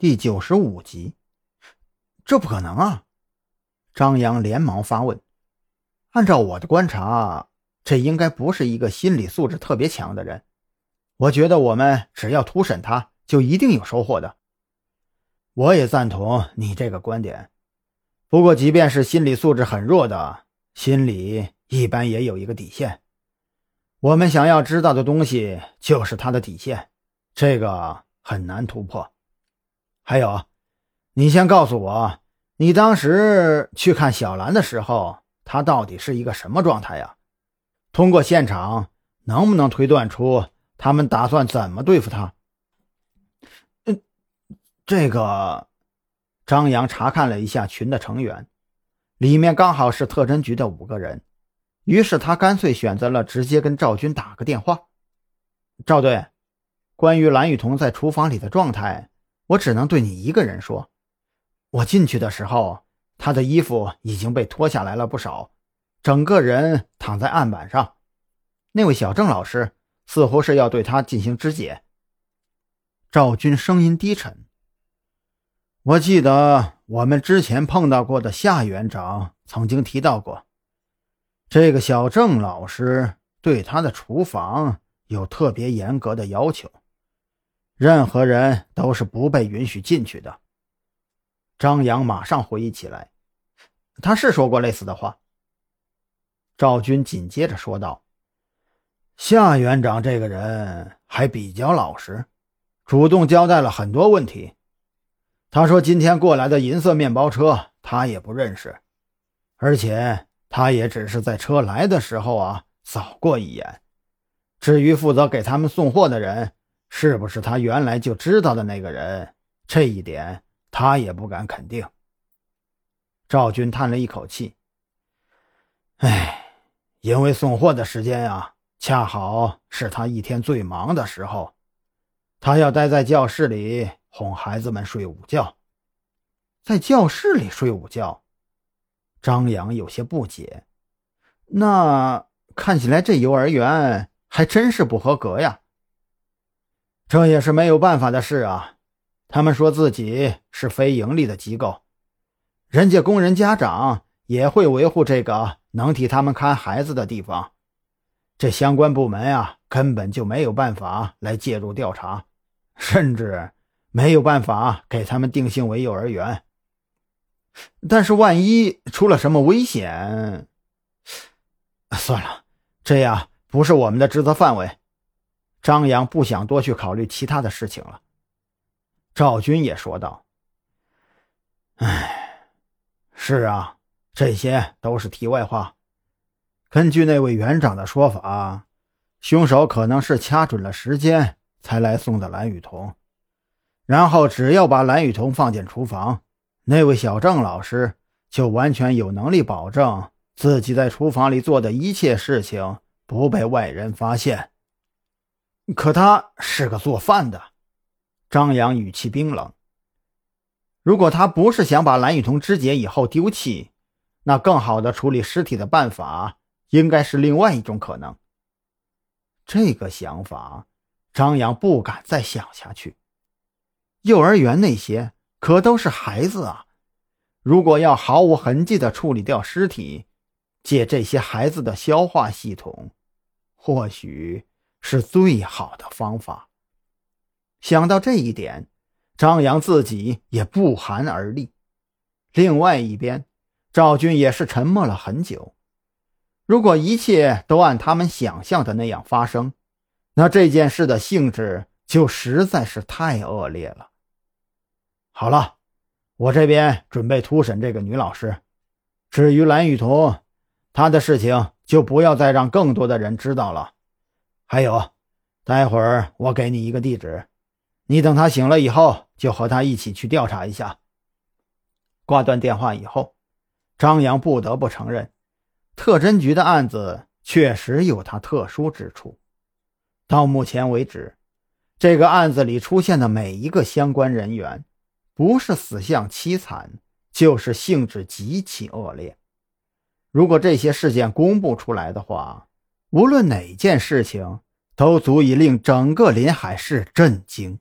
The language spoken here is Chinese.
第九十五集。这不可能啊！张扬连忙发问。按照我的观察，这应该不是一个心理素质特别强的人。我觉得我们只要突审他，就一定有收获的。我也赞同你这个观点。不过，即便是心理素质很弱的，心里一般也有一个底线。我们想要知道的东西就是他的底线，这个很难突破。还有，你先告诉我，你当时去看小兰的时候，她到底是一个什么状态呀？通过现场，能不能推断出他们打算怎么对付她？嗯，这个，张扬查看了一下群的成员，里面刚好是特侦局的五个人。于是他干脆选择了直接跟赵军打个电话。赵队，关于蓝雨桐在厨房里的状态，我只能对你一个人说。我进去的时候，他的衣服已经被脱下来了不少，整个人躺在案板上。那位小郑老师似乎是要对他进行肢解。赵军声音低沉：“我记得我们之前碰到过的夏园长曾经提到过。”这个小郑老师对他的厨房有特别严格的要求，任何人都是不被允许进去的。张扬马上回忆起来，他是说过类似的话。赵军紧接着说道：“夏园长这个人还比较老实，主动交代了很多问题。他说今天过来的银色面包车他也不认识，而且。”他也只是在车来的时候啊扫过一眼，至于负责给他们送货的人是不是他原来就知道的那个人，这一点他也不敢肯定。赵军叹了一口气：“哎，因为送货的时间啊，恰好是他一天最忙的时候，他要待在教室里哄孩子们睡午觉，在教室里睡午觉。”张扬有些不解，那看起来这幼儿园还真是不合格呀。这也是没有办法的事啊。他们说自己是非盈利的机构，人家工人家长也会维护这个能替他们看孩子的地方。这相关部门啊，根本就没有办法来介入调查，甚至没有办法给他们定性为幼儿园。但是万一出了什么危险，算了，这呀不是我们的职责范围。张扬不想多去考虑其他的事情了。赵军也说道：“哎，是啊，这些都是题外话。根据那位园长的说法，凶手可能是掐准了时间才来送的蓝雨桐，然后只要把蓝雨桐放进厨房。”那位小郑老师就完全有能力保证自己在厨房里做的一切事情不被外人发现。可他是个做饭的，张扬语气冰冷。如果他不是想把蓝雨桐肢解以后丢弃，那更好的处理尸体的办法应该是另外一种可能。这个想法，张扬不敢再想下去。幼儿园那些。可都是孩子啊！如果要毫无痕迹地处理掉尸体，借这些孩子的消化系统，或许是最好的方法。想到这一点，张扬自己也不寒而栗。另外一边，赵军也是沉默了很久。如果一切都按他们想象的那样发生，那这件事的性质就实在是太恶劣了。好了，我这边准备突审这个女老师。至于蓝雨桐，她的事情就不要再让更多的人知道了。还有，待会儿我给你一个地址，你等他醒了以后，就和他一起去调查一下。挂断电话以后，张扬不得不承认，特侦局的案子确实有它特殊之处。到目前为止，这个案子里出现的每一个相关人员。不是死相凄惨，就是性质极其恶劣。如果这些事件公布出来的话，无论哪件事情都足以令整个临海市震惊。